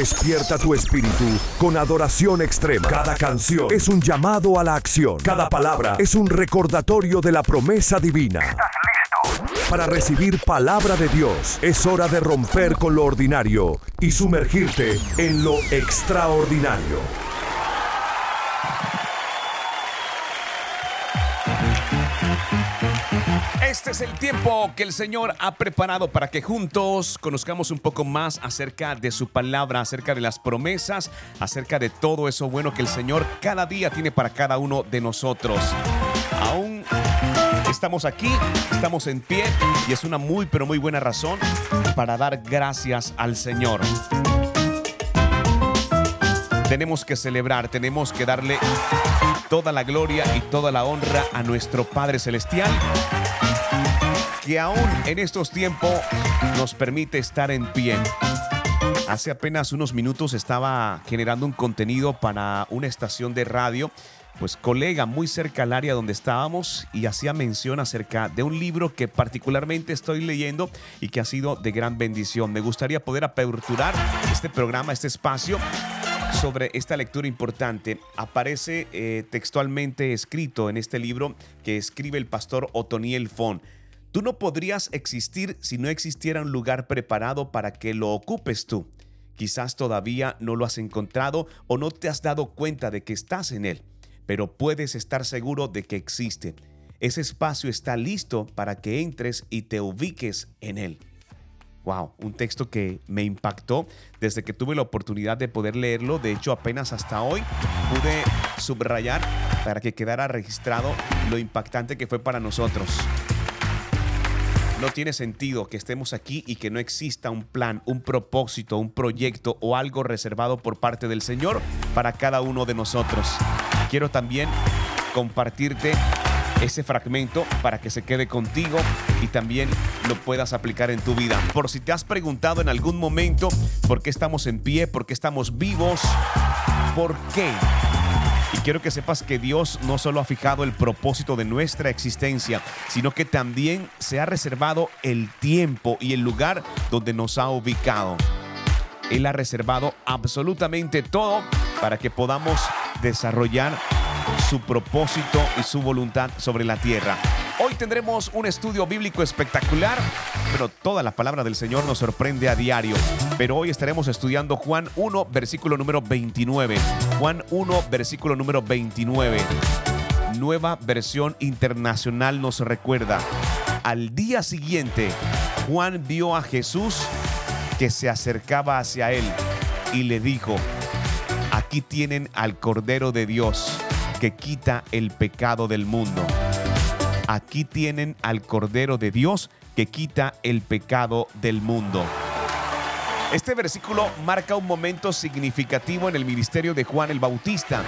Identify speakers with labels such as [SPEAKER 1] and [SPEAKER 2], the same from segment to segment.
[SPEAKER 1] Despierta tu espíritu con adoración extrema. Cada canción es un llamado a la acción. Cada palabra es un recordatorio de la promesa divina. Para recibir palabra de Dios es hora de romper con lo ordinario y sumergirte en lo extraordinario.
[SPEAKER 2] Este es el tiempo que el Señor ha preparado para que juntos conozcamos un poco más acerca de su palabra, acerca de las promesas, acerca de todo eso bueno que el Señor cada día tiene para cada uno de nosotros. Aún estamos aquí, estamos en pie y es una muy pero muy buena razón para dar gracias al Señor. Tenemos que celebrar, tenemos que darle toda la gloria y toda la honra a nuestro Padre Celestial que aún en estos tiempos nos permite estar en pie. Hace apenas unos minutos estaba generando un contenido para una estación de radio, pues colega muy cerca al área donde estábamos y hacía mención acerca de un libro que particularmente estoy leyendo y que ha sido de gran bendición. Me gustaría poder aperturar este programa, este espacio sobre esta lectura importante. Aparece eh, textualmente escrito en este libro que escribe el pastor Otoniel Fon. Tú no podrías existir si no existiera un lugar preparado para que lo ocupes tú. Quizás todavía no lo has encontrado o no te has dado cuenta de que estás en él, pero puedes estar seguro de que existe. Ese espacio está listo para que entres y te ubiques en él. Wow, un texto que me impactó desde que tuve la oportunidad de poder leerlo. De hecho, apenas hasta hoy pude subrayar para que quedara registrado lo impactante que fue para nosotros. No tiene sentido que estemos aquí y que no exista un plan, un propósito, un proyecto o algo reservado por parte del Señor para cada uno de nosotros. Quiero también compartirte ese fragmento para que se quede contigo y también lo puedas aplicar en tu vida. Por si te has preguntado en algún momento por qué estamos en pie, por qué estamos vivos, por qué y quiero que sepas que Dios no solo ha fijado el propósito de nuestra existencia, sino que también se ha reservado el tiempo y el lugar donde nos ha ubicado. Él ha reservado absolutamente todo para que podamos desarrollar su propósito y su voluntad sobre la tierra. Hoy tendremos un estudio bíblico espectacular, pero toda la palabra del Señor nos sorprende a diario. Pero hoy estaremos estudiando Juan 1, versículo número 29. Juan 1, versículo número 29. Nueva versión internacional nos recuerda. Al día siguiente, Juan vio a Jesús que se acercaba hacia él y le dijo, aquí tienen al Cordero de Dios que quita el pecado del mundo. Aquí tienen al Cordero de Dios que quita el pecado del mundo. Este versículo marca un momento significativo en el ministerio de Juan el Bautista,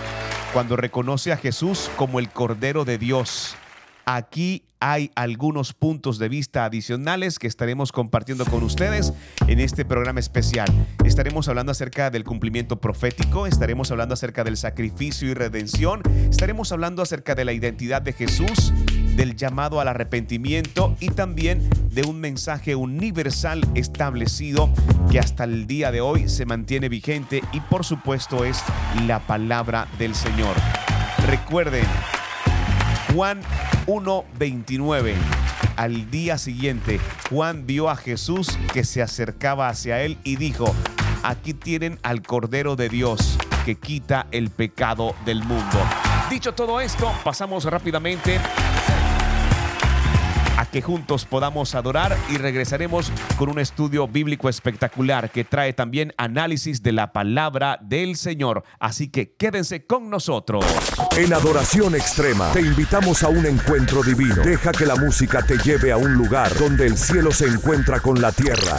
[SPEAKER 2] cuando reconoce a Jesús como el Cordero de Dios. Aquí hay algunos puntos de vista adicionales que estaremos compartiendo con ustedes en este programa especial. Estaremos hablando acerca del cumplimiento profético, estaremos hablando acerca del sacrificio y redención, estaremos hablando acerca de la identidad de Jesús, del llamado al arrepentimiento y también de un mensaje universal establecido que hasta el día de hoy se mantiene vigente y por supuesto es la palabra del Señor. Recuerden, Juan 1.29. Al día siguiente, Juan vio a Jesús que se acercaba hacia él y dijo, aquí tienen al Cordero de Dios que quita el pecado del mundo. Dicho todo esto, pasamos rápidamente a que juntos podamos adorar y regresaremos con un estudio bíblico espectacular que trae también análisis de la palabra del Señor. Así que quédense con nosotros.
[SPEAKER 1] En adoración extrema te invitamos a un encuentro divino. Deja que la música te lleve a un lugar donde el cielo se encuentra con la tierra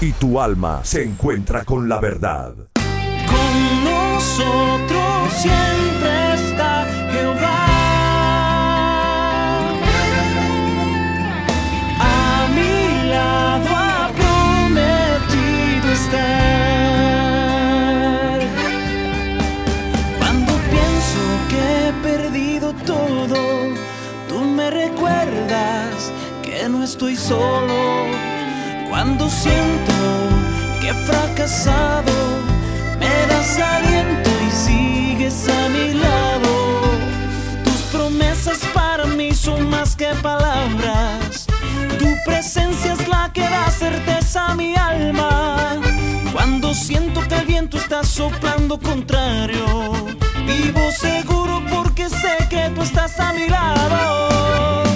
[SPEAKER 1] y tu alma se encuentra con la verdad.
[SPEAKER 3] Con nosotros siempre estoy solo. Cuando siento que he fracasado,
[SPEAKER 4] me das aliento y sigues a mi lado. Tus promesas para mí son más que palabras. Tu presencia es la que da certeza a mi alma. Cuando siento que el viento está soplando contrario, vivo seguro porque sé que tú estás a mi lado.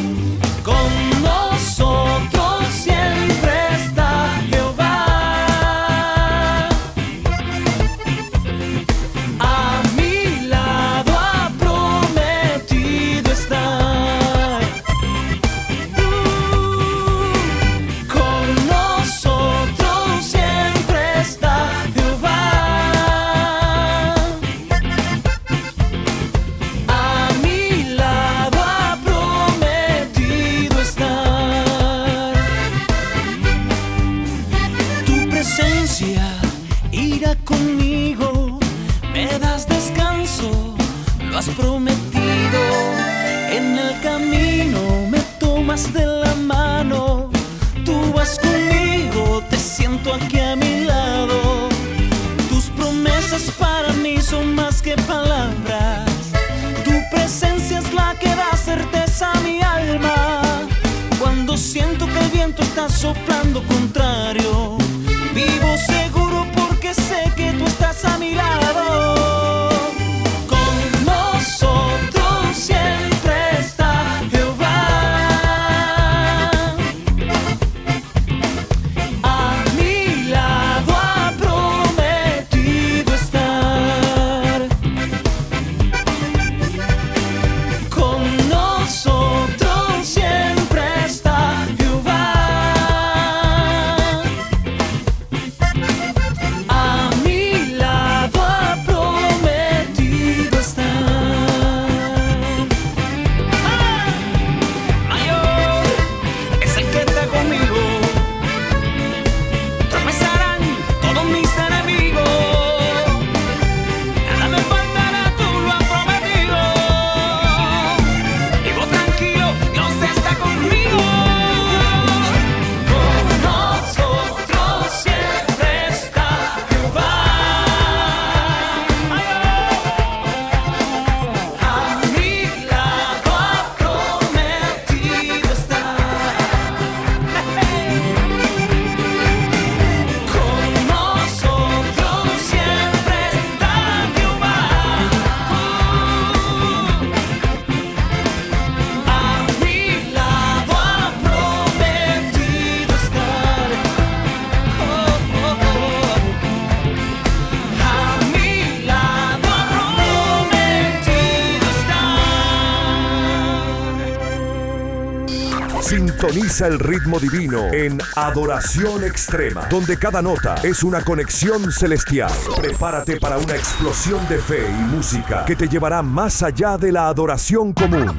[SPEAKER 4] El
[SPEAKER 1] ritmo divino en Adoración Extrema, donde cada nota es una conexión celestial. Prepárate para una explosión de fe y música que te llevará más allá de la adoración común.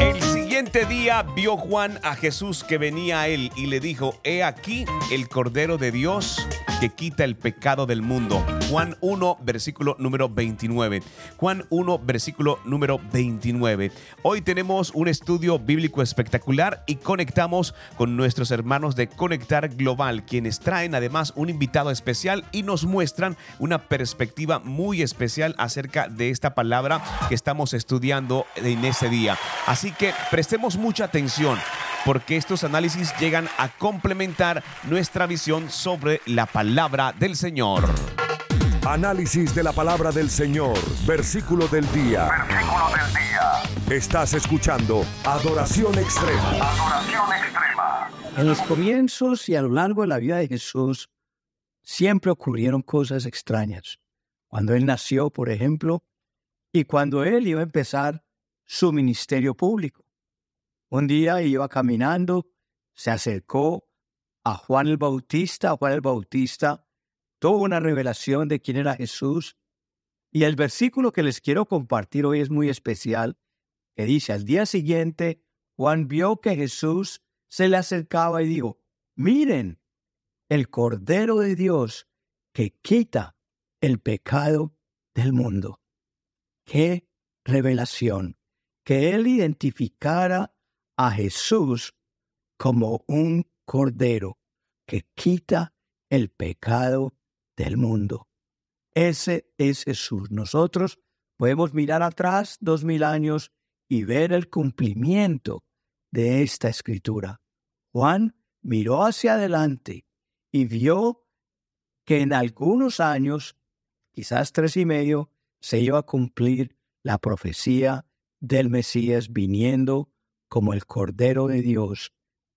[SPEAKER 2] El siguiente día vio Juan a Jesús que venía a él y le dijo, he aquí el Cordero de Dios que quita el pecado del mundo. Juan 1, versículo número 29. Juan 1, versículo número 29. Hoy tenemos un estudio bíblico espectacular y conectamos con nuestros hermanos de Conectar Global, quienes traen además un invitado especial y nos muestran una perspectiva muy especial acerca de esta palabra que estamos estudiando en ese día. Así que prestemos mucha atención porque estos análisis llegan a complementar nuestra visión sobre la palabra del Señor.
[SPEAKER 1] Análisis de la palabra del Señor, versículo del día.
[SPEAKER 5] Versículo del día.
[SPEAKER 1] Estás escuchando Adoración Extrema.
[SPEAKER 5] Adoración extrema.
[SPEAKER 6] En los comienzos y a lo largo de la vida de Jesús siempre ocurrieron cosas extrañas. Cuando Él nació, por ejemplo, y cuando Él iba a empezar su ministerio público. Un día iba caminando, se acercó a Juan el Bautista. Juan el Bautista tuvo una revelación de quién era Jesús. Y el versículo que les quiero compartir hoy es muy especial, que dice, al día siguiente, Juan vio que Jesús se le acercaba y dijo, miren, el Cordero de Dios que quita el pecado del mundo. Qué revelación, que él identificara a Jesús como un Cordero que quita el pecado del mundo. Ese es Jesús. Nosotros podemos mirar atrás dos mil años y ver el cumplimiento de esta escritura. Juan miró hacia adelante y vio que en algunos años, quizás tres y medio, se iba a cumplir la profecía del Mesías viniendo como el Cordero de Dios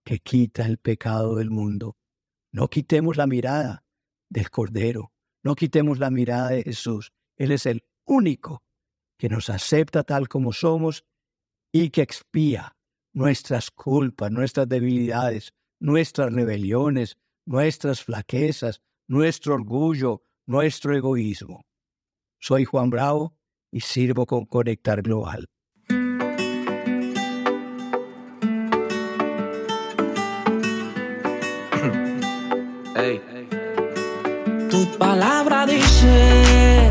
[SPEAKER 6] que quita el pecado del mundo. No quitemos la mirada del Cordero, no quitemos la mirada de Jesús. Él es el único que nos acepta tal como somos y que expía nuestras culpas, nuestras debilidades, nuestras rebeliones, nuestras flaquezas, nuestro orgullo, nuestro egoísmo. Soy Juan Bravo y sirvo con Conectar Global.
[SPEAKER 7] Palabra dice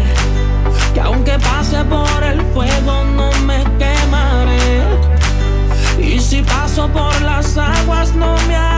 [SPEAKER 7] que aunque pase por el fuego no me quemaré. Y si paso por las aguas no me ahogaré.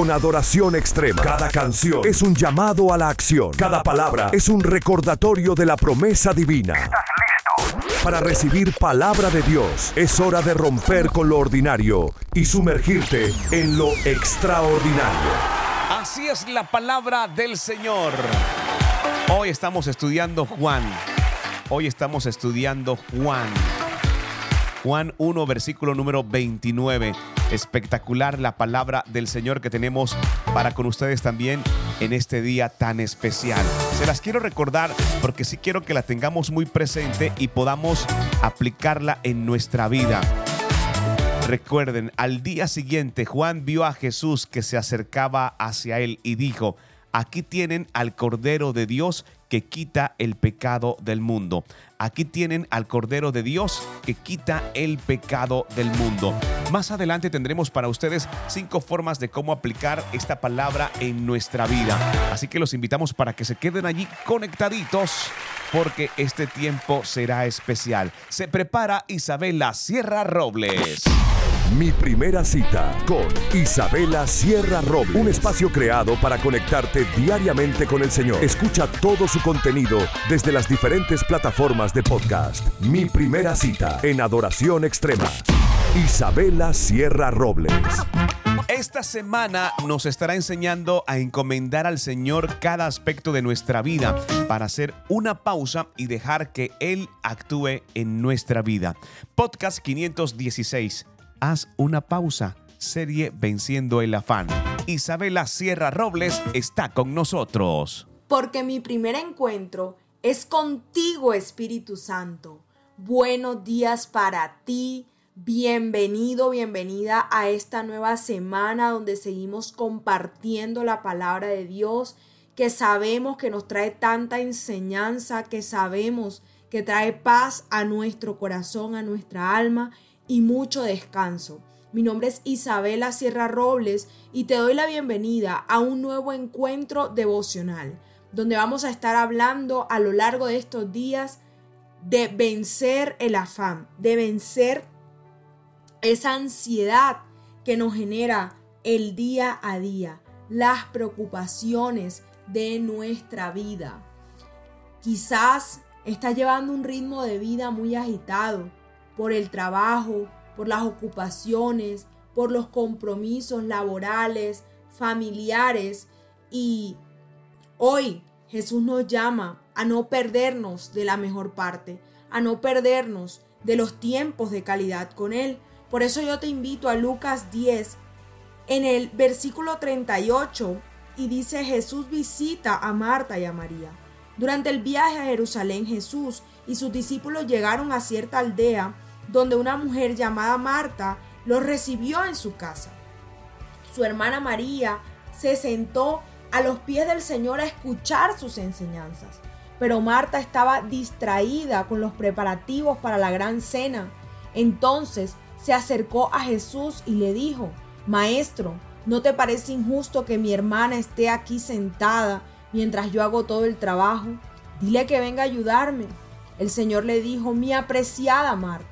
[SPEAKER 7] Con
[SPEAKER 1] adoración extrema. Cada canción es un llamado a la acción. Cada palabra es un recordatorio de la promesa divina.
[SPEAKER 8] ¿Estás listo?
[SPEAKER 1] Para recibir palabra de Dios es hora de romper con lo ordinario y sumergirte en lo extraordinario.
[SPEAKER 2] Así es la palabra del Señor. Hoy estamos estudiando Juan. Hoy estamos estudiando Juan. Juan 1, versículo número 29. Espectacular la palabra del Señor que tenemos para con ustedes también en este día tan especial. Se las quiero recordar porque sí quiero que la tengamos muy presente y podamos aplicarla en nuestra vida. Recuerden, al día siguiente Juan vio a Jesús que se acercaba hacia él y dijo, aquí tienen al Cordero de Dios que quita el pecado del mundo. Aquí tienen al Cordero de Dios que quita el pecado del mundo. Más adelante tendremos para ustedes cinco formas de cómo aplicar esta palabra en nuestra vida. Así que los invitamos para que se queden allí conectaditos porque este tiempo será especial. Se prepara Isabela Sierra Robles.
[SPEAKER 1] Mi primera cita con Isabela Sierra Robles. Un espacio creado para conectarte diariamente con el Señor. Escucha todo su contenido desde las diferentes plataformas de podcast. Mi primera cita en Adoración Extrema. Isabela Sierra Robles.
[SPEAKER 2] Esta semana nos estará enseñando a encomendar al Señor cada aspecto de nuestra vida para hacer una pausa y dejar que Él actúe en nuestra vida. Podcast 516. Haz una pausa. Serie Venciendo el Afán. Isabela Sierra Robles está con nosotros.
[SPEAKER 9] Porque mi primer encuentro es contigo, Espíritu Santo. Buenos días para ti. Bienvenido, bienvenida a esta nueva semana donde seguimos compartiendo la palabra de Dios que sabemos que nos trae tanta enseñanza, que sabemos que trae paz a nuestro corazón, a nuestra alma y mucho descanso. Mi nombre es Isabela Sierra Robles y te doy la bienvenida a un nuevo encuentro devocional, donde vamos a estar hablando a lo largo de estos días de vencer el afán, de vencer esa ansiedad que nos genera el día a día, las preocupaciones de nuestra vida. Quizás estás llevando un ritmo de vida muy agitado por el trabajo, por las ocupaciones, por los compromisos laborales, familiares y hoy Jesús nos llama a no perdernos de la mejor parte, a no perdernos de los tiempos de calidad con Él. Por eso yo te invito a Lucas 10, en el versículo 38, y dice Jesús visita a Marta y a María. Durante el viaje a Jerusalén, Jesús y sus discípulos llegaron a cierta aldea donde una mujer llamada Marta los recibió en su casa. Su hermana María se sentó a los pies del Señor a escuchar sus enseñanzas, pero Marta estaba distraída con los preparativos para la gran cena. Entonces se acercó a Jesús y le dijo, Maestro, ¿no te parece injusto que mi hermana esté aquí sentada mientras yo hago todo el trabajo? Dile que venga a ayudarme. El Señor le dijo, mi apreciada Marta,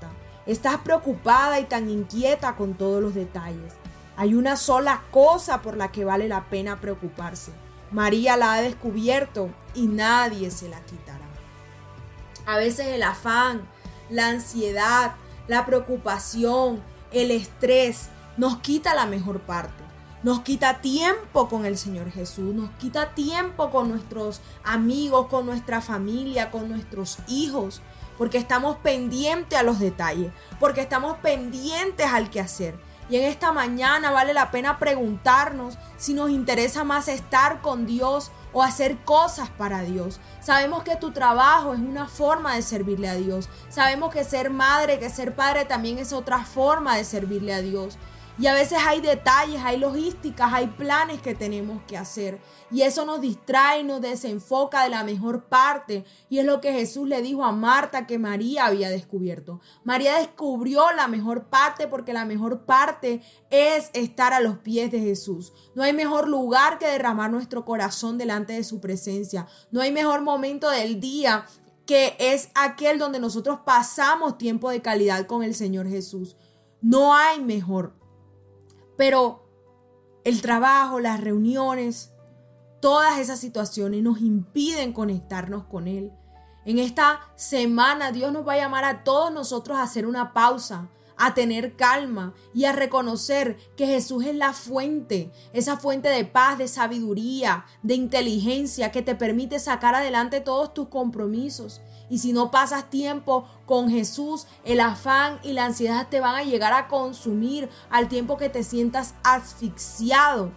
[SPEAKER 9] Estás preocupada y tan inquieta con todos los detalles. Hay una sola cosa por la que vale la pena preocuparse. María la ha descubierto y nadie se la quitará. A veces el afán, la ansiedad, la preocupación, el estrés nos quita la mejor parte. Nos quita tiempo con el Señor Jesús, nos quita tiempo con nuestros amigos, con nuestra familia, con nuestros hijos porque estamos pendientes a los detalles, porque estamos pendientes al que hacer. Y en esta mañana vale la pena preguntarnos si nos interesa más estar con Dios o hacer cosas para Dios. Sabemos que tu trabajo es una forma de servirle a Dios. Sabemos que ser madre, que ser padre también es otra forma de servirle a Dios. Y a veces hay detalles, hay logísticas, hay planes que tenemos que hacer. Y eso nos distrae, nos desenfoca de la mejor parte. Y es lo que Jesús le dijo a Marta que María había descubierto. María descubrió la mejor parte porque la mejor parte es estar a los pies de Jesús. No hay mejor lugar que derramar nuestro corazón delante de su presencia. No hay mejor momento del día que es aquel donde nosotros pasamos tiempo de calidad con el Señor Jesús. No hay mejor Pero el trabajo, las reuniones, todas esas situaciones nos impiden conectarnos con Él. En esta semana Dios nos va a llamar a todos nosotros a hacer una pausa, a tener calma y a reconocer que Jesús es la fuente, esa fuente de paz, de sabiduría, de inteligencia que te permite sacar adelante todos tus compromisos. Y si no pasas tiempo con Jesús, el afán y la ansiedad te van a llegar a consumir al tiempo que te sientas asfixiado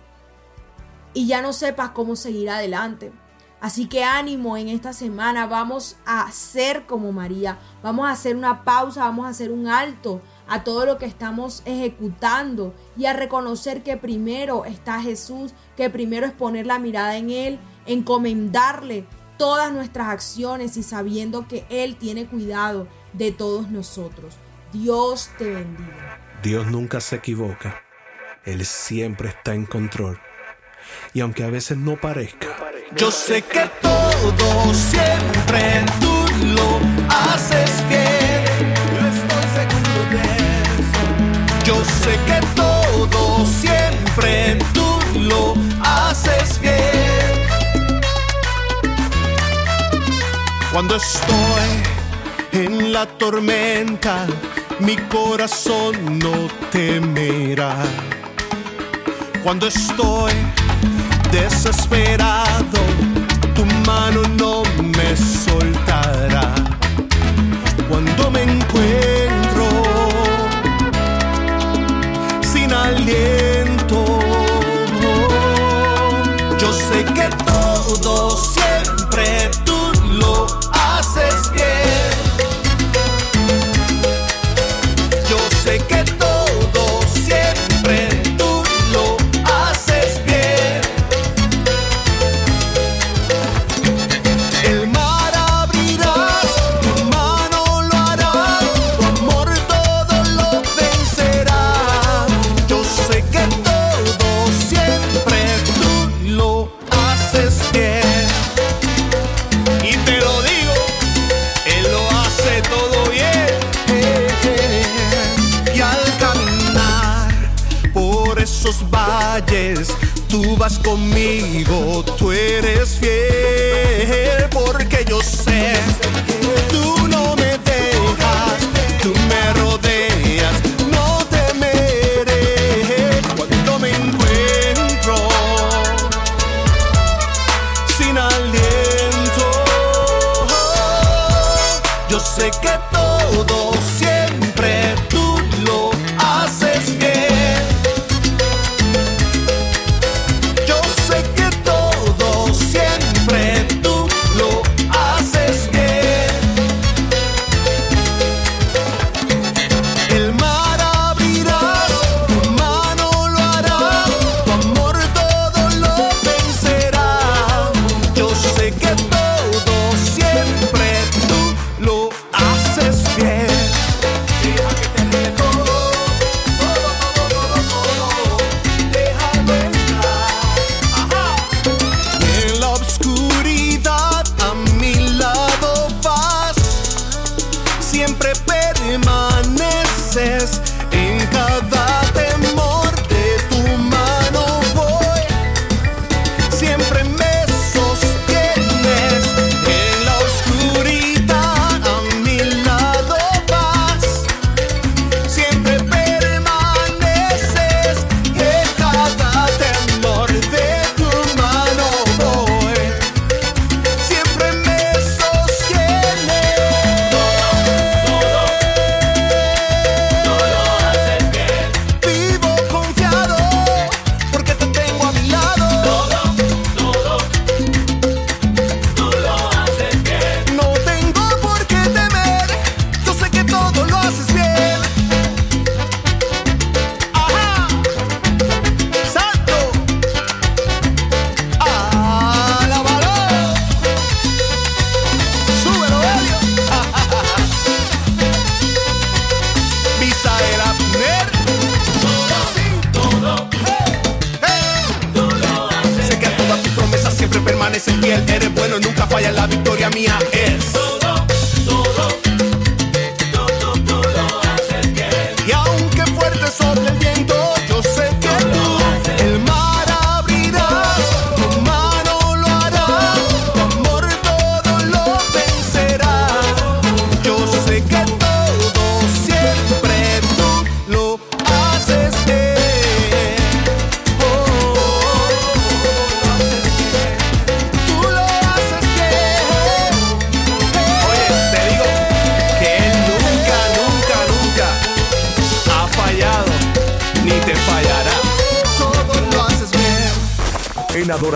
[SPEAKER 9] y ya no sepas cómo seguir adelante. Así que ánimo en esta semana, vamos a ser como María, vamos a hacer una pausa, vamos a hacer un alto a todo lo que estamos ejecutando y a reconocer que primero está Jesús, que primero es poner la mirada en Él, encomendarle todas nuestras acciones y sabiendo que Él tiene cuidado de todos nosotros. Dios te bendiga.
[SPEAKER 10] Dios nunca se equivoca, Él siempre está en control. Y aunque a veces no parezca,
[SPEAKER 3] yo sé que todo siempre tú lo haces bien. Yo estoy seguro de eso. Yo sé que todo siempre tú lo haces Cuando estoy en la tormenta, mi corazón no temerá. Cuando estoy desesperado, tu mano no me soltará. Conmigo,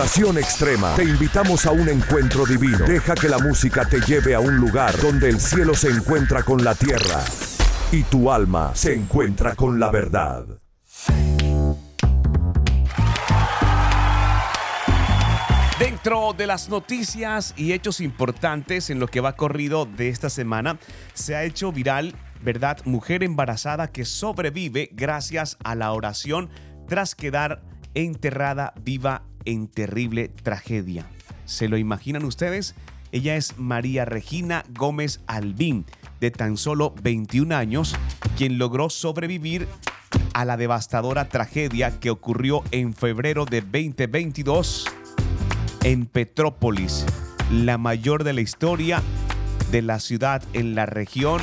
[SPEAKER 1] Extrema te invitamos a un encuentro divino. Deja que la música te lleve a un lugar donde el cielo se encuentra con la tierra y tu alma se encuentra con la verdad.
[SPEAKER 2] Dentro de las noticias y hechos importantes en lo que va corrido de esta semana, se ha hecho viral, ¿verdad? Mujer embarazada que sobrevive gracias a la oración tras quedar enterrada viva en terrible tragedia. ¿Se lo imaginan ustedes? Ella es María Regina Gómez Albín, de tan solo 21 años, quien logró sobrevivir a la devastadora tragedia que ocurrió en febrero de 2022 en Petrópolis, la mayor de la historia de la ciudad en la región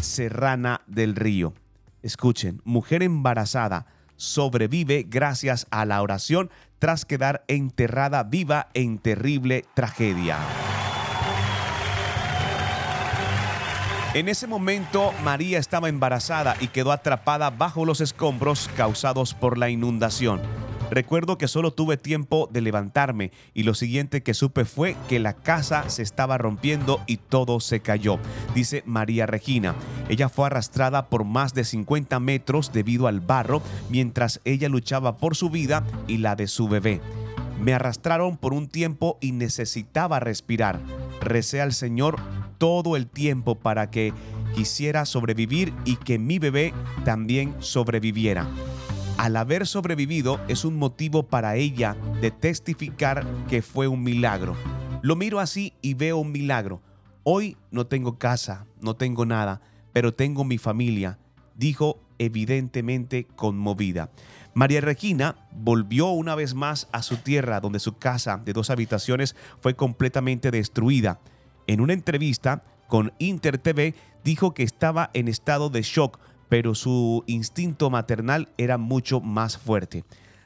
[SPEAKER 2] serrana del río. Escuchen, mujer embarazada sobrevive gracias a la oración tras quedar enterrada viva en terrible tragedia. En ese momento, María estaba embarazada y quedó atrapada bajo los escombros causados por la inundación. Recuerdo que solo tuve tiempo de levantarme y lo siguiente que supe fue que la casa se estaba rompiendo y todo se cayó, dice María Regina. Ella fue arrastrada por más de 50 metros debido al barro mientras ella luchaba por su vida y la de su bebé. Me arrastraron por un tiempo y necesitaba respirar. Recé al Señor todo el tiempo para que quisiera sobrevivir y que mi bebé también sobreviviera al haber sobrevivido es un motivo para ella de testificar que fue un milagro. Lo miro así y veo un milagro. Hoy no tengo casa, no tengo nada, pero tengo mi familia, dijo evidentemente conmovida. María Regina volvió una vez más a su tierra, donde su casa de dos habitaciones fue completamente destruida. En una entrevista con Inter TV dijo que estaba en estado de shock pero su instinto maternal era mucho más fuerte.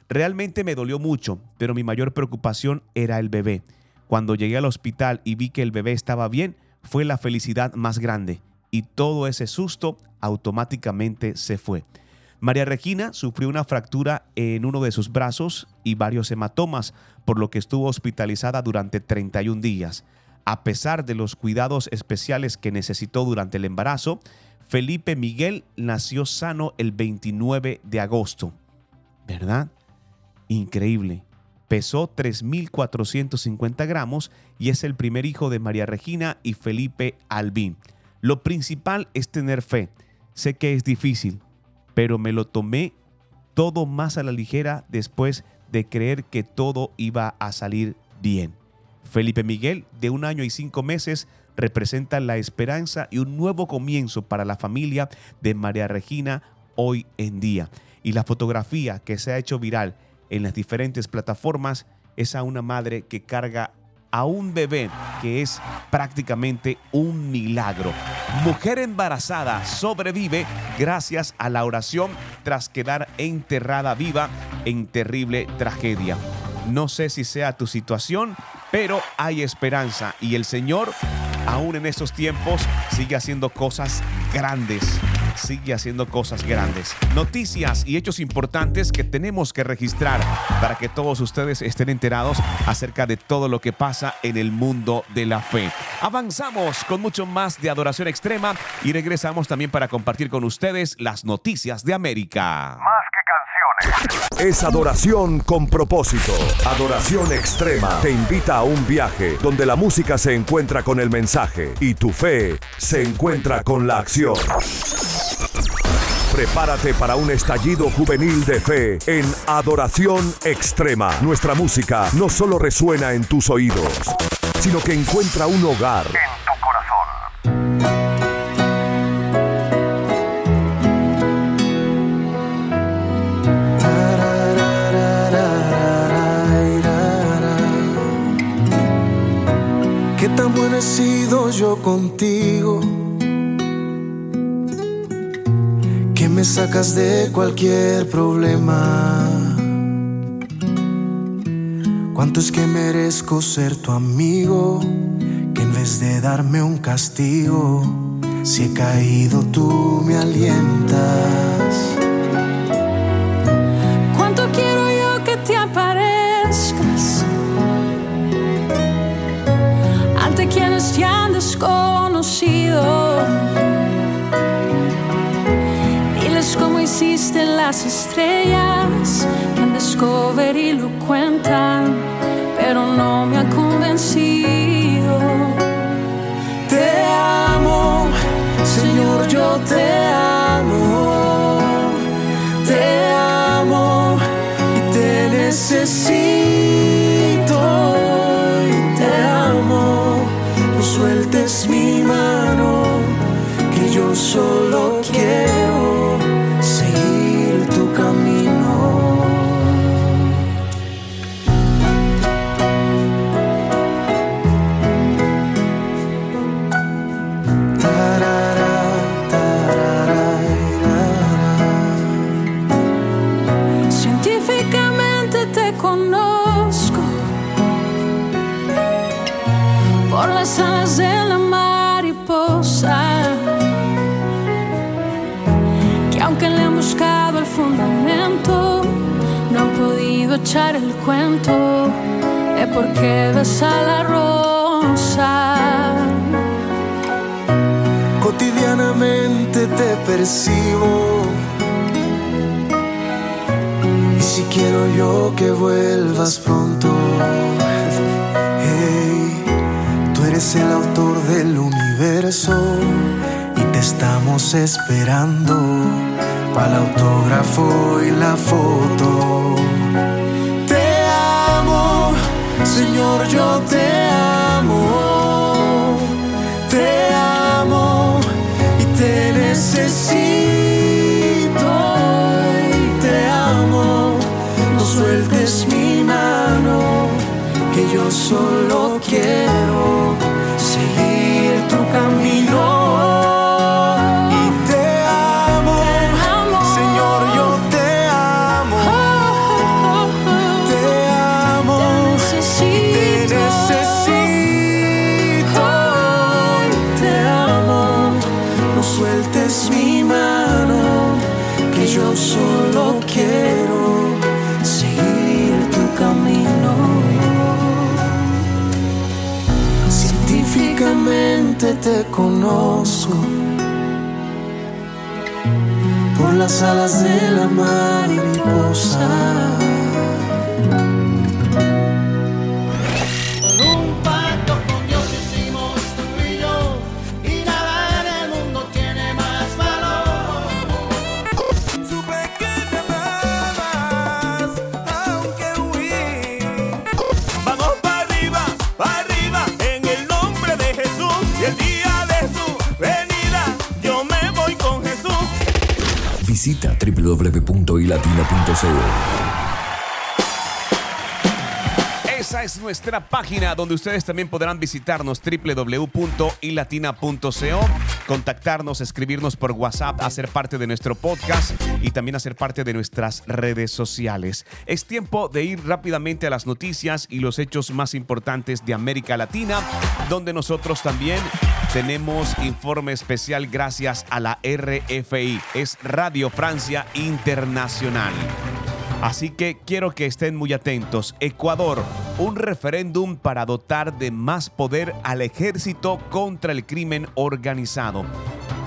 [SPEAKER 2] Realmente me dolió mucho, pero mi mayor preocupación era el bebé. Cuando llegué al hospital y vi que el bebé estaba bien, fue la felicidad más grande y todo ese susto automáticamente se fue. María Regina sufrió una fractura en uno de sus brazos y varios hematomas, por lo que estuvo hospitalizada durante 31 días. A pesar de los cuidados especiales que necesitó durante el embarazo, Felipe Miguel nació sano el 29 de agosto. ¿Verdad? Increíble. Pesó 3.450 gramos y es el primer hijo de María Regina y Felipe Albín. Lo principal es tener fe. Sé que es difícil, pero me lo tomé todo más a la ligera después de creer que todo iba a salir bien. Felipe Miguel, de un año y cinco meses, representa la esperanza y un nuevo comienzo para la familia de María Regina hoy en día. Y la fotografía que se ha hecho viral en las diferentes plataformas es a una madre que carga a un bebé que es prácticamente un milagro. Mujer embarazada sobrevive gracias a la oración tras quedar enterrada viva en terrible tragedia. No sé si sea tu situación, pero hay esperanza y el Señor aún en estos tiempos, sigue haciendo cosas grandes. Sigue haciendo cosas grandes. Noticias y hechos importantes que tenemos que registrar para que todos ustedes estén enterados acerca de todo lo que pasa en el mundo de la fe. Avanzamos con mucho más de adoración extrema y regresamos también para compartir con ustedes las noticias de América.
[SPEAKER 1] Es adoración con propósito. Adoración extrema te invita a un viaje donde la música se encuentra con el mensaje y tu fe se encuentra con la acción. Prepárate para un estallido juvenil de fe en Adoración Extrema. Nuestra música no solo resuena en tus oídos, sino que encuentra un hogar en tu corazón.
[SPEAKER 11] sacas de cualquier problema. ¿Cuánto es que merezco ser tu amigo? Que en vez de darme un castigo, si he caído tú me alientas.
[SPEAKER 12] ¿Cuánto quiero yo que te aparezcas? Ante quienes te han descubierto las estrellas que en Discovery lo cuentan, pero no me echar el cuento de por qué besa la rosa.
[SPEAKER 11] Cotidianamente te percibo. Y si quiero yo que vuelvas pronto. Hey, tú eres el autor del universo y te estamos esperando para el autógrafo y la foto. Señor, yo te amo. Te amo y te necesito. Te amo, no sueltes mi mano, que yo solo te conozco por las alas de la mariposa.
[SPEAKER 13] www.ilatina.co.
[SPEAKER 2] Esa es nuestra página donde ustedes también podrán visitarnos www.ilatina.co, contactarnos, escribirnos por WhatsApp, hacer parte de nuestro podcast y también hacer parte de nuestras redes sociales. Es tiempo de ir rápidamente a las noticias y los hechos más importantes de América Latina, donde nosotros también tenemos informe especial gracias a la RFI, es Radio Francia Internacional. Así que quiero que estén muy atentos. Ecuador, un referéndum para dotar de más poder al ejército contra el crimen organizado.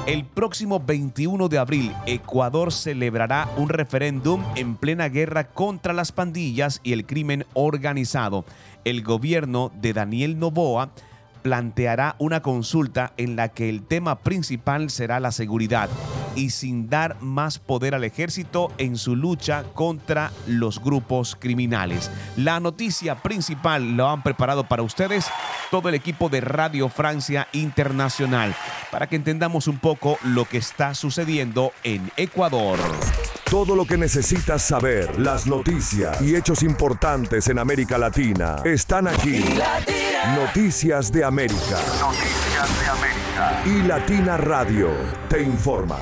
[SPEAKER 2] El próximo 21 de abril, Ecuador celebrará un referéndum en plena guerra contra las pandillas y el crimen organizado. El gobierno de Daniel Noboa planteará una consulta en la que el tema principal será la seguridad y sin dar más poder al ejército en su lucha contra los grupos criminales. La noticia principal lo han preparado para ustedes todo el equipo de Radio Francia Internacional para que entendamos un poco lo que está sucediendo en Ecuador.
[SPEAKER 1] Todo lo que necesitas saber, las noticias y hechos importantes en América Latina están aquí. Noticias de América.
[SPEAKER 8] Noticias de América.
[SPEAKER 1] Y Latina Radio te informa.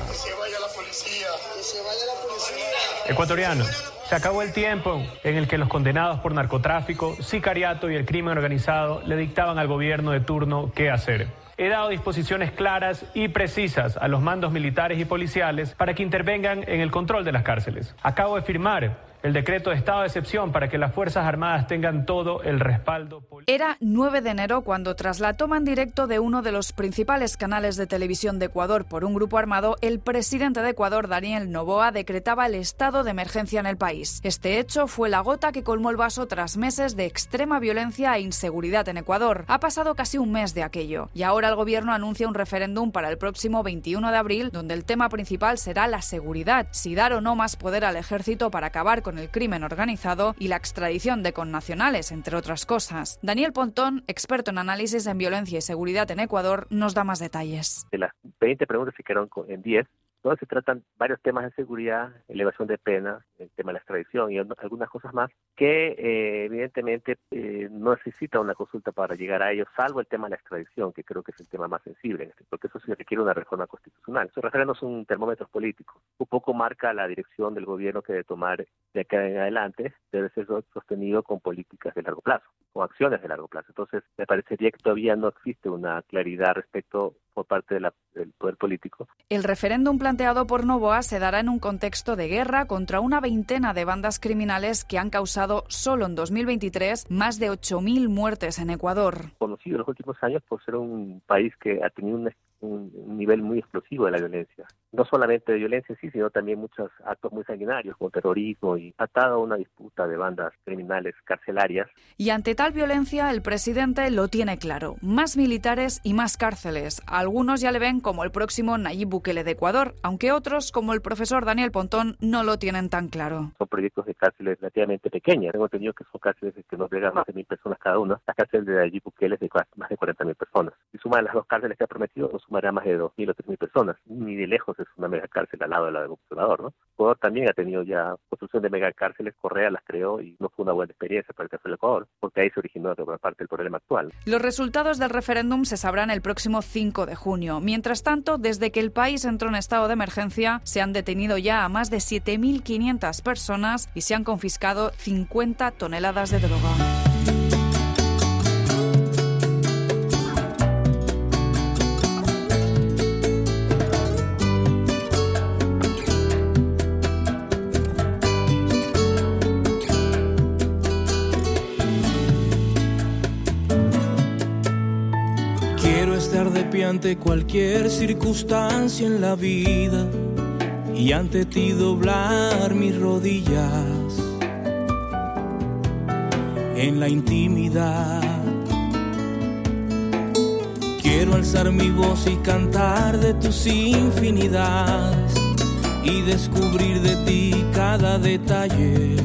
[SPEAKER 14] Ecuatorianos, se acabó el tiempo en el que los condenados por narcotráfico, sicariato y el crimen organizado le dictaban al gobierno de turno qué hacer. He dado disposiciones claras y precisas a los mandos militares y policiales para que intervengan en el control de las cárceles. Acabo de firmar el decreto de estado de excepción para que las Fuerzas Armadas tengan todo el respaldo.
[SPEAKER 15] Era 9 de enero cuando, tras la toma en directo de uno de los principales canales de televisión de Ecuador por un grupo armado, el presidente de Ecuador, Daniel Noboa, decretaba el estado de emergencia en el país. Este hecho fue la gota que colmó el vaso tras meses de extrema violencia e inseguridad en Ecuador. Ha pasado casi un mes de aquello y ahora el gobierno anuncia un referéndum para el próximo 21 de abril, donde el tema principal será la seguridad, si dar o no más poder al ejército para acabar con el crimen organizado y la extradición de connacionales, entre otras cosas. Daniel Pontón, experto en análisis en violencia y seguridad en Ecuador, nos da más detalles.
[SPEAKER 16] De las 20 preguntas que quedaron en 10, donde se tratan varios temas de seguridad, elevación de penas, el tema de la extradición y algunas cosas más que eh, evidentemente eh, no necesita una consulta para llegar a ellos, salvo el tema de la extradición, que creo que es el tema más sensible, este, porque eso sí requiere una reforma constitucional. Esos referendos son termómetros políticos. Un poco marca la dirección del gobierno que debe tomar de acá en adelante, debe ser sostenido con políticas de largo plazo, con acciones de largo plazo. Entonces, me parecería que todavía no existe una claridad respecto por parte de la, del poder político.
[SPEAKER 15] El referéndum planteado por Novoa se dará en un contexto de guerra contra una veintena de bandas criminales que han causado solo en 2023 más de 8.000 muertes en Ecuador.
[SPEAKER 16] Conocido en los últimos años por ser un país que ha tenido un, un nivel muy explosivo de la violencia no solamente de violencia sí, sino también muchos actos muy sanguinarios como terrorismo y atado a una disputa de bandas criminales carcelarias.
[SPEAKER 15] Y ante tal violencia el presidente lo tiene claro, más militares y más cárceles. Algunos ya le ven como el próximo Nayib Bukele de Ecuador, aunque otros, como el profesor Daniel Pontón, no lo tienen tan claro.
[SPEAKER 16] Son proyectos de cárceles relativamente pequeñas. Tengo entendido que son cárceles que no llegan más de mil personas cada una. La cárcel de Nayib Bukele es de más de 40 mil personas. Si suman las dos cárceles que ha prometido, no sumará más de 2.000 o 3.000 personas. Ni de lejos es una mega cárcel al lado de la de gobernador, ¿no? Ecuador también ha tenido ya construcción de megacárceles, Correa las creó y no fue una buena experiencia para el caso del Ecuador, porque ahí se originó otra parte del problema actual.
[SPEAKER 15] Los resultados del referéndum se sabrán el próximo 5 de junio. Mientras tanto, desde que el país entró en estado de emergencia, se han detenido ya a más de 7.500 personas y se han confiscado 50 toneladas de droga.
[SPEAKER 4] Ante cualquier circunstancia en la vida y ante ti doblar mis rodillas en la intimidad. Quiero alzar mi voz y cantar de tus infinidades y descubrir de ti cada detalle.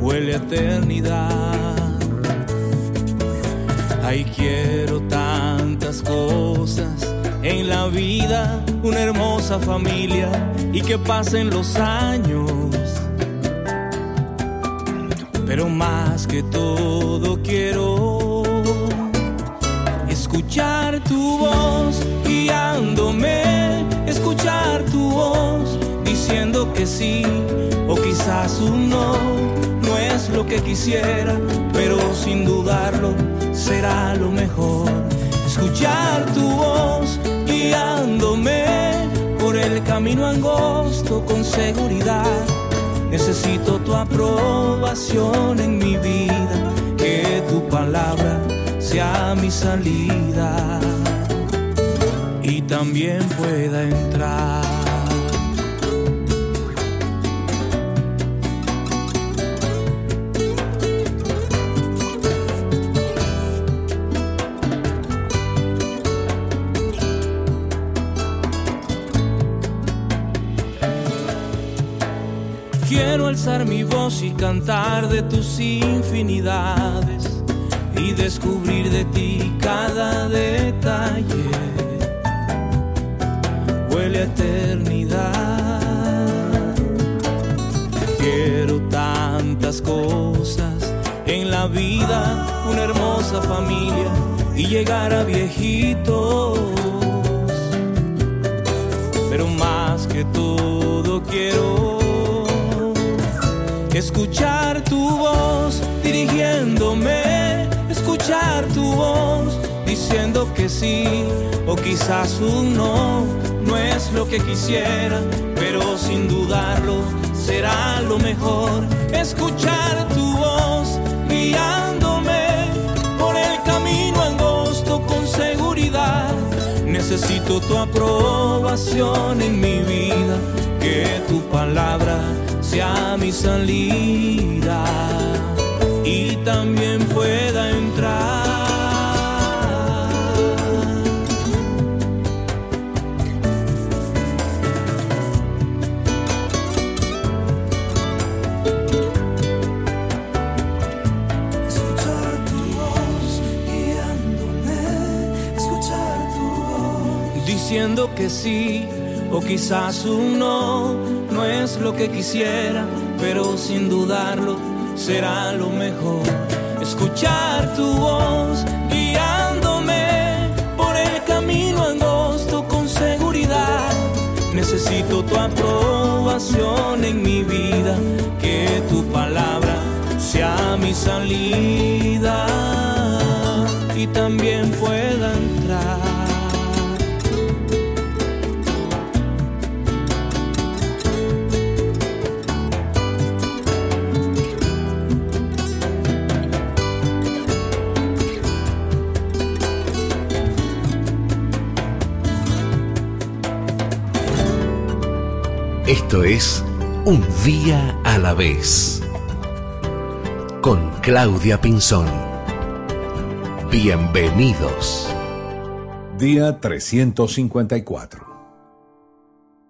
[SPEAKER 4] Huele a eternidad Ay, quiero tantas cosas en la vida, una hermosa familia y que pasen los años. Pero más que todo quiero escuchar tu voz guiándome, escuchar tu voz diciendo que sí o quizás un no. No es lo que quisiera, pero sin dudarlo será lo mejor. Escuchar tu voz guiándome por el camino angosto con seguridad. Necesito tu aprobación en mi vida, que tu palabra sea mi salida y también pueda entrar. Alzar mi voz y cantar de tus infinidades y descubrir de ti cada detalle. Huele a eternidad. Quiero tantas cosas en la vida, una hermosa familia y llegar a viejitos. Pero más que todo quiero Escuchar tu voz dirigiéndome, escuchar tu voz diciendo que sí o quizás un no. no es lo que quisiera, pero sin dudarlo será lo mejor. Escuchar tu voz guiándome por el camino angosto con seguridad. Necesito tu aprobación en mi vida, que tu palabra sea mi salida y también pueda entrar.
[SPEAKER 11] Escuchar tu voz guiándome, escuchar tu voz.
[SPEAKER 4] diciendo que sí o quizás un no, no es lo que quisiera, pero sin dudarlo será lo mejor. Escuchar tu voz guiándome por el camino angosto con seguridad. Necesito tu aprobación en mi vida, que tu palabra sea mi salida y también pueda entrar.
[SPEAKER 17] Esto es Un día a la vez. Con Claudia Pinzón. Bienvenidos.
[SPEAKER 18] Día 354.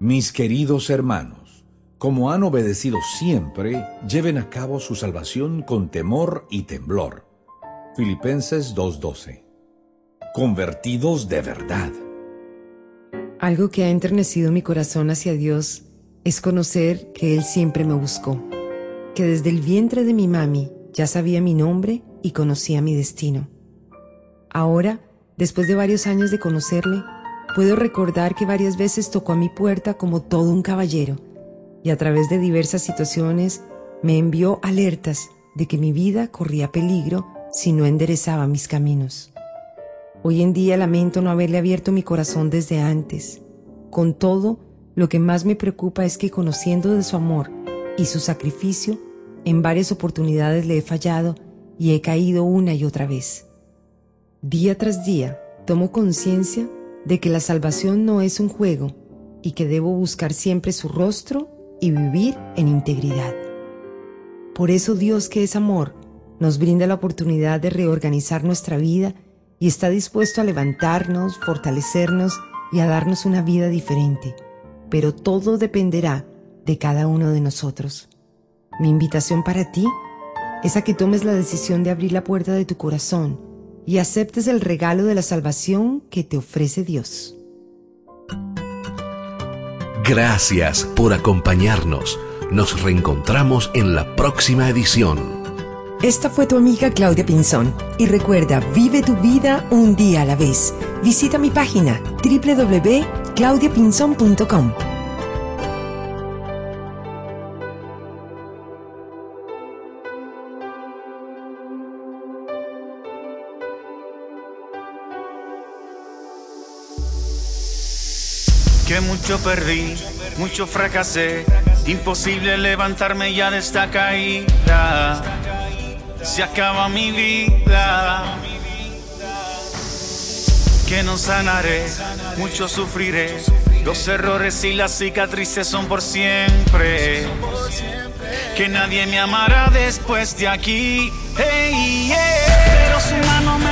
[SPEAKER 18] Mis queridos hermanos, como han obedecido siempre, lleven a cabo su salvación con temor y temblor. Filipenses 2:12. Convertidos de verdad.
[SPEAKER 19] Algo que ha enternecido mi corazón hacia Dios es conocer que Él siempre me buscó, que desde el vientre de mi mami ya sabía mi nombre y conocía mi destino. Ahora, después de varios años de conocerle, puedo recordar que varias veces tocó a mi puerta como todo un caballero y a través de diversas situaciones me envió alertas de que mi vida corría peligro si no enderezaba mis caminos. Hoy en día lamento no haberle abierto mi corazón desde antes. Con todo, lo que más me preocupa es que conociendo de su amor y su sacrificio, en varias oportunidades le he fallado y he caído una y otra vez. Día tras día, tomo conciencia de que la salvación no es un juego y que debo buscar siempre su rostro y vivir en integridad. Por eso Dios, que es amor, nos brinda la oportunidad de reorganizar nuestra vida y está dispuesto a levantarnos, fortalecernos y a darnos una vida diferente. Pero todo dependerá de cada uno de nosotros. Mi invitación para ti es a que tomes la decisión de abrir la puerta de tu corazón y aceptes el regalo de la salvación que te ofrece Dios.
[SPEAKER 17] Gracias por acompañarnos. Nos reencontramos en la próxima edición.
[SPEAKER 19] Esta fue tu amiga Claudia Pinzón y recuerda, vive tu vida un día a la vez. Visita mi página www.claudiapinzon.com.
[SPEAKER 20] Que mucho perdí, mucho fracasé, imposible levantarme ya de esta caída. Se acaba mi vida. Que no sanaré, mucho sufriré. Los errores y las cicatrices son por siempre. Que nadie me amará después de aquí. Hey.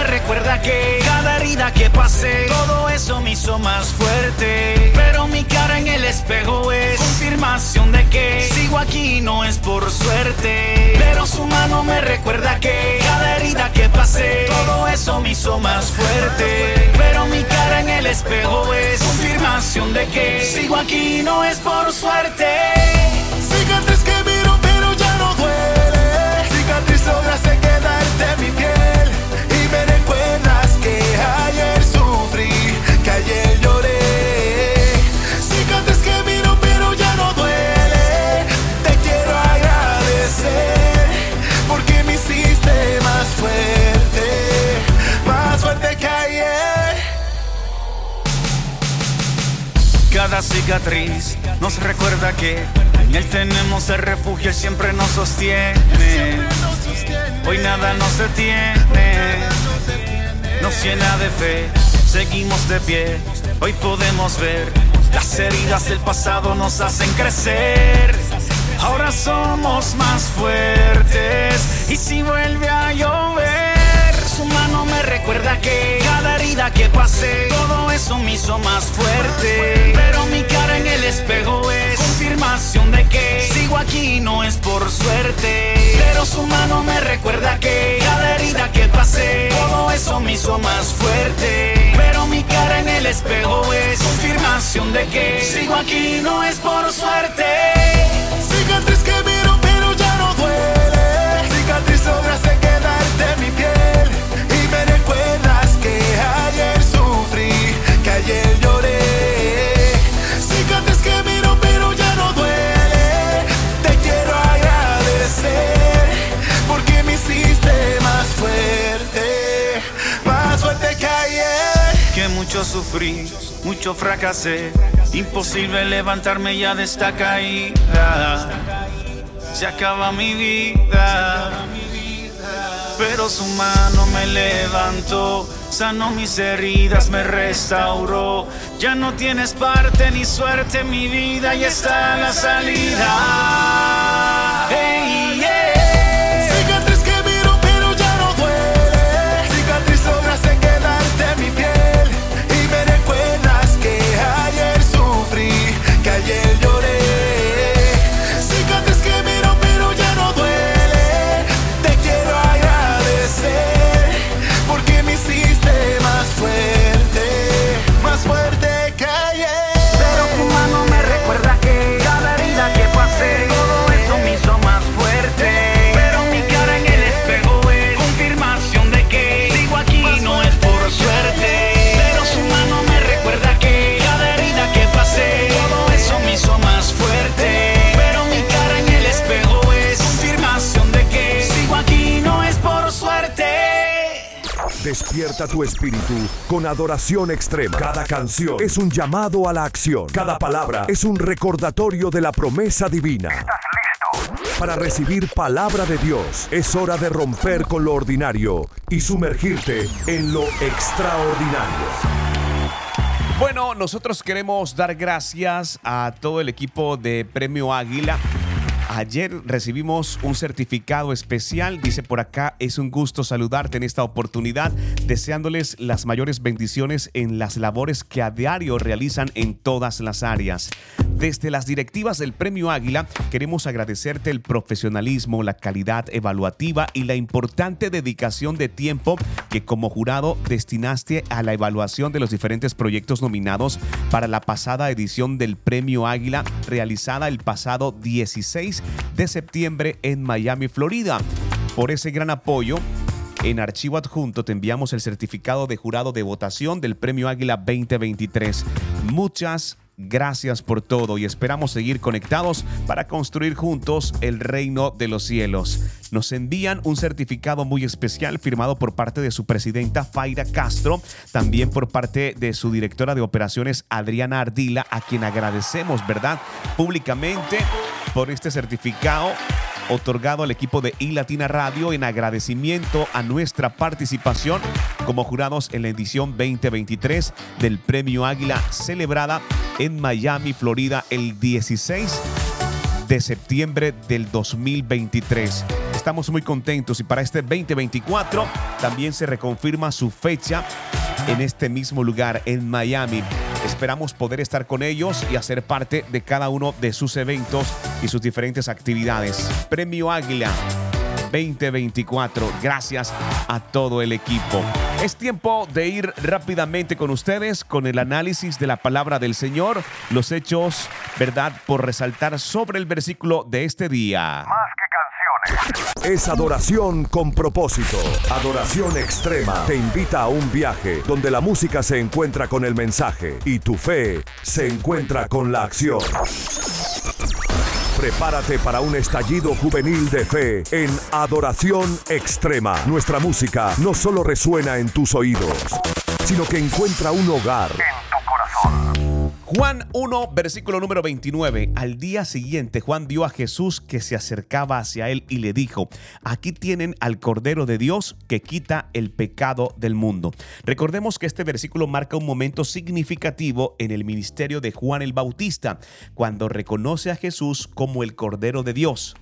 [SPEAKER 20] Me recuerda que cada herida que pasé, todo eso me hizo más fuerte. Pero mi cara en el espejo es confirmación de que sigo aquí no es por suerte. Pero su mano me recuerda que cada herida que pasé, todo eso me hizo más fuerte. Pero mi cara en el espejo es confirmación de que sigo aquí no es por suerte. Cicatriz que miro pero ya no duele. Cicatriz lograste quedarte mi piel ayer lloré. Cicatriz que miro pero ya no duele. Te quiero agradecer porque me hiciste más fuerte, más fuerte que ayer. la cicatriz nos recuerda que en Él tenemos el refugio y siempre nos sostiene. Hoy nada nos detiene, nos llena de fe, seguimos de pie. Hoy podemos ver las heridas del pasado nos hacen crecer. Ahora somos más fuertes y si vuelve a llover, me recuerda que cada herida que pasé, todo eso me hizo más fuerte. Pero mi cara en el espejo es confirmación de que sigo aquí no es por suerte. Pero su mano me recuerda que cada herida que pasé, todo eso me hizo más fuerte. Pero mi cara en el espejo es confirmación de que sigo aquí no es por suerte.
[SPEAKER 21] Sufrí,
[SPEAKER 20] mucho fracasé. Imposible levantarme ya de esta caída. Se acaba mi vida. Pero su mano me levantó, sanó mis heridas, me restauró. Ya no tienes parte ni suerte en mi vida y está la salida. Hey,
[SPEAKER 1] Despierta tu espíritu con adoración extrema. Cada canción es un llamado a la acción. Cada palabra es un recordatorio de la promesa divina. Para recibir palabra de Dios es hora de romper con lo ordinario y sumergirte en lo extraordinario.
[SPEAKER 2] Bueno, nosotros queremos dar gracias a todo el equipo de Premio Águila. Ayer recibimos un certificado especial. Dice por acá, es un gusto saludarte en esta oportunidad, deseándoles las mayores bendiciones en las labores que a diario realizan en todas las áreas. Desde las directivas del Premio Águila, queremos agradecerte el profesionalismo, la calidad evaluativa y la importante dedicación de tiempo que como jurado destinaste a la evaluación de los diferentes proyectos nominados para la pasada edición del Premio Águila realizada el pasado 16 de septiembre en Miami, Florida. Por ese gran apoyo, en archivo adjunto te enviamos el certificado de jurado de votación del Premio Águila 2023. Muchas gracias por todo y esperamos seguir conectados para construir juntos el reino de los cielos. Nos envían un certificado muy especial firmado por parte de su presidenta Faira Castro, también por parte de su directora de operaciones Adriana Ardila, a quien agradecemos, ¿verdad? Públicamente por este certificado otorgado al equipo de iLatina Radio en agradecimiento a nuestra participación como jurados en la edición 2023 del Premio Águila celebrada en Miami, Florida, el 16 de septiembre del 2023. Estamos muy contentos y para este 2024 también se reconfirma su fecha en este mismo lugar, en Miami. Esperamos poder estar con ellos y hacer parte de cada uno de sus eventos y sus diferentes actividades. Premio Águila 2024. Gracias a todo el equipo. Es tiempo de ir rápidamente con ustedes con el análisis de la palabra del Señor, los hechos, verdad, por resaltar sobre el versículo de este día.
[SPEAKER 1] Es adoración con propósito. Adoración extrema te invita a un viaje donde la música se encuentra con el mensaje y tu fe se encuentra con la acción. Prepárate para un estallido juvenil de fe en Adoración Extrema. Nuestra música no solo resuena en tus oídos, sino que encuentra un hogar en tu corazón.
[SPEAKER 2] Juan 1, versículo número 29. Al día siguiente Juan dio a Jesús que se acercaba hacia él y le dijo, aquí tienen al Cordero de Dios que quita el pecado del mundo. Recordemos que este versículo marca un momento significativo en el ministerio de Juan el Bautista, cuando reconoce a Jesús como el Cordero de Dios.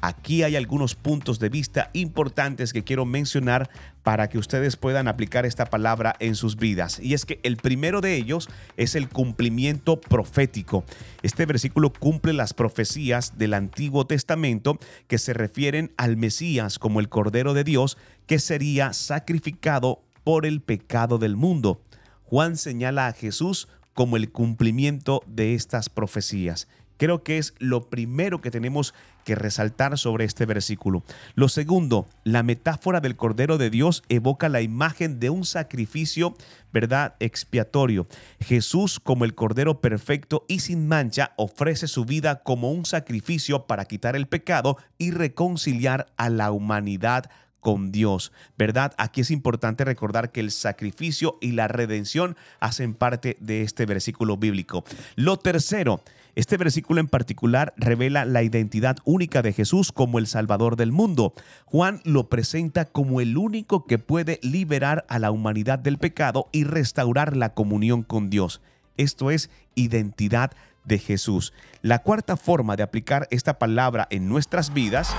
[SPEAKER 2] Aquí hay algunos puntos de vista importantes que quiero mencionar para que ustedes puedan aplicar esta palabra en sus vidas. Y es que el primero de ellos es el cumplimiento profético. Este versículo cumple las profecías del Antiguo Testamento que se refieren al Mesías como el Cordero de Dios que sería sacrificado por el pecado del mundo. Juan señala a Jesús como el cumplimiento de estas profecías. Creo que es lo primero que tenemos que resaltar sobre este versículo. Lo segundo, la metáfora del Cordero de Dios evoca la imagen de un sacrificio, ¿verdad? Expiatorio. Jesús, como el Cordero perfecto y sin mancha, ofrece su vida como un sacrificio para quitar el pecado y reconciliar a la humanidad con Dios, ¿verdad? Aquí es importante recordar que el sacrificio y la redención hacen parte de este versículo bíblico. Lo tercero, este versículo en particular revela la identidad única de Jesús como el Salvador del mundo. Juan lo presenta como el único que puede liberar a la humanidad del pecado y restaurar la comunión con Dios. Esto es identidad de Jesús. La cuarta forma de aplicar esta palabra en nuestras vidas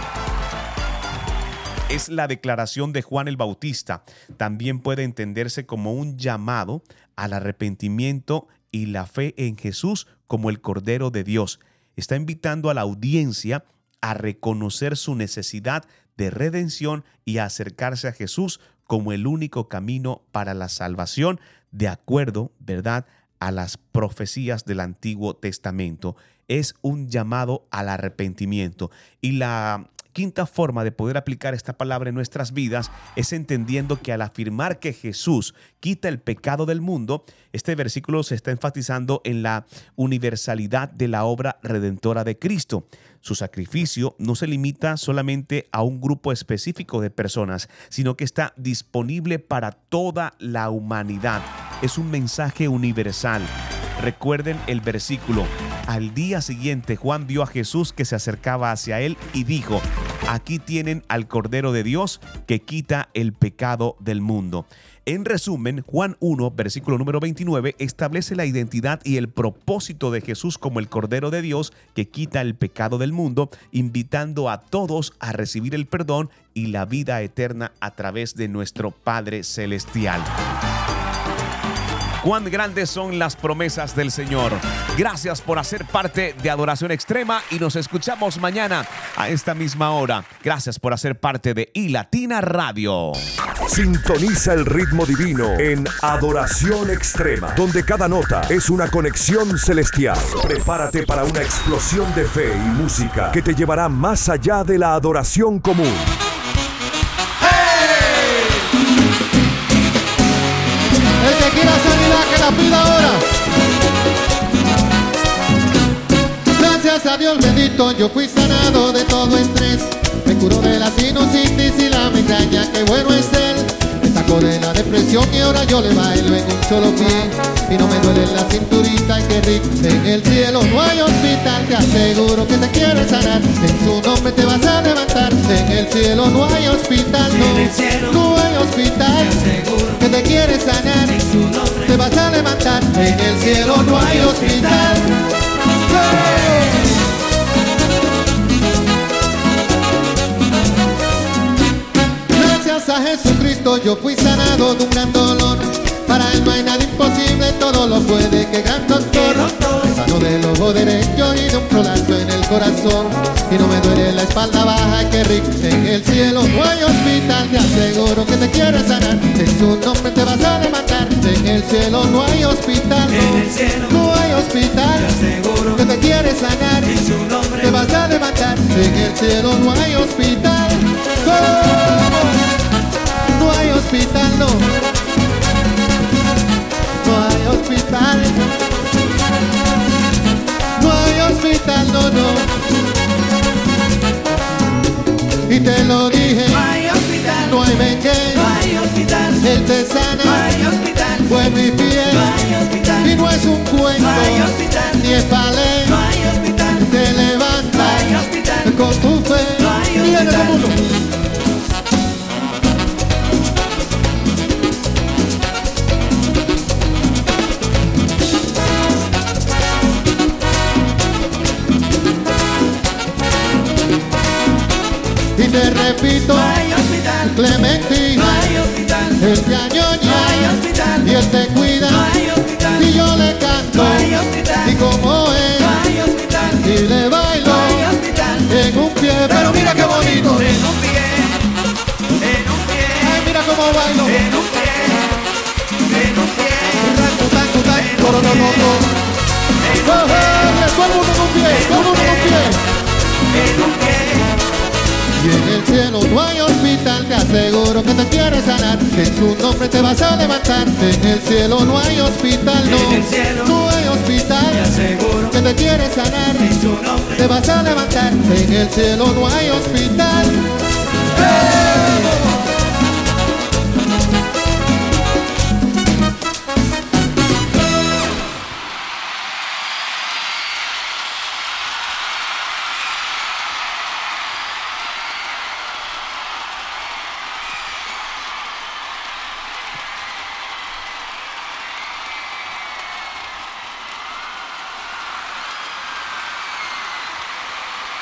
[SPEAKER 2] es la declaración de Juan el Bautista. También puede entenderse como un llamado al arrepentimiento y la fe en Jesús como el Cordero de Dios. Está invitando a la audiencia a reconocer su necesidad de redención y a acercarse a Jesús como el único camino para la salvación, de acuerdo, ¿verdad?, a las profecías del Antiguo Testamento. Es un llamado al arrepentimiento. Y la quinta forma de poder aplicar esta palabra en nuestras vidas es entendiendo que al afirmar que Jesús quita el pecado del mundo, este versículo se está enfatizando en la universalidad de la obra redentora de Cristo. Su sacrificio no se limita solamente a un grupo específico de personas, sino que está disponible para toda la humanidad. Es un mensaje universal. Recuerden el versículo. Al día siguiente Juan vio a Jesús que se acercaba hacia él y dijo, aquí tienen al Cordero de Dios que quita el pecado del mundo. En resumen, Juan 1, versículo número 29, establece la identidad y el propósito de Jesús como el Cordero de Dios que quita el pecado del mundo, invitando a todos a recibir el perdón y la vida eterna a través de nuestro Padre Celestial. Cuán grandes son las promesas del Señor. Gracias por hacer parte de Adoración Extrema y nos escuchamos mañana a esta misma hora. Gracias por hacer parte de iLatina Radio.
[SPEAKER 1] Sintoniza el ritmo divino en Adoración Extrema, donde cada nota es una conexión celestial. Prepárate para una explosión de fe y música que te llevará más allá de la adoración común.
[SPEAKER 22] Quiera sanidad que la pida ahora. Gracias a Dios bendito yo fui sanado de todo estrés. Me curó de la sinusitis y la migraña, qué bueno es él. De la depresión y ahora yo le bailo en un solo pie. Y no me duele la cinturita, qué rico. En el cielo no hay hospital, te aseguro que te quiere sanar. En su nombre te vas a levantar. En el cielo no hay hospital, no, no hay hospital. Que te quiere sanar, te vas a levantar. En el cielo no hay hospital. Gracias a Jesucristo yo fui sanado de un gran dolor. Para él no hay nada imposible, todo lo puede que gran doctor. Me sano del ojo derecho y de un prolapso en el corazón. Y no me duele la espalda baja, que rico. En el cielo no hay hospital, te aseguro que te quiere sanar. En su nombre te vas a levantar. En el cielo no hay hospital, no, no hay hospital. que te quiere sanar. En su nombre te vas a levantar. En el cielo no hay hospital. No hay hospital, no. No hay hospital. No hay hospital, no, no. Y te lo dije. No hay hospital. No hay vengue. No hay hospital. Él te sana. No hay hospital. Fue mi piel. No hay hospital. Y no es un cuento. No hay Pepito,
[SPEAKER 3] no hay hospital,
[SPEAKER 22] Clementina,
[SPEAKER 3] no hay hospital,
[SPEAKER 22] él te añoña,
[SPEAKER 3] no hay hospital,
[SPEAKER 22] y él te cuida,
[SPEAKER 3] no hay hospital,
[SPEAKER 22] y yo le canto,
[SPEAKER 3] no hay hospital,
[SPEAKER 22] y como
[SPEAKER 3] no hay hospital,
[SPEAKER 22] y le bailo,
[SPEAKER 3] no hay hospital,
[SPEAKER 22] en un pie, pero mira qué bonito,
[SPEAKER 3] en un pie, en un pie,
[SPEAKER 22] ay mira cómo bailo,
[SPEAKER 3] en un pie, en un pie,
[SPEAKER 22] no, no, no. Oh, oh, todo el mundo en un pie, todo el mundo en un pie.
[SPEAKER 3] en un pie.
[SPEAKER 22] En el cielo no hay hospital, te aseguro que te quiere sanar. En su nombre te vas a levantar. En el cielo no hay hospital, no.
[SPEAKER 3] En el cielo
[SPEAKER 22] no hay hospital,
[SPEAKER 3] te aseguro
[SPEAKER 22] que te quiere sanar.
[SPEAKER 3] En su nombre
[SPEAKER 22] te vas a levantar. En el cielo no hay hospital,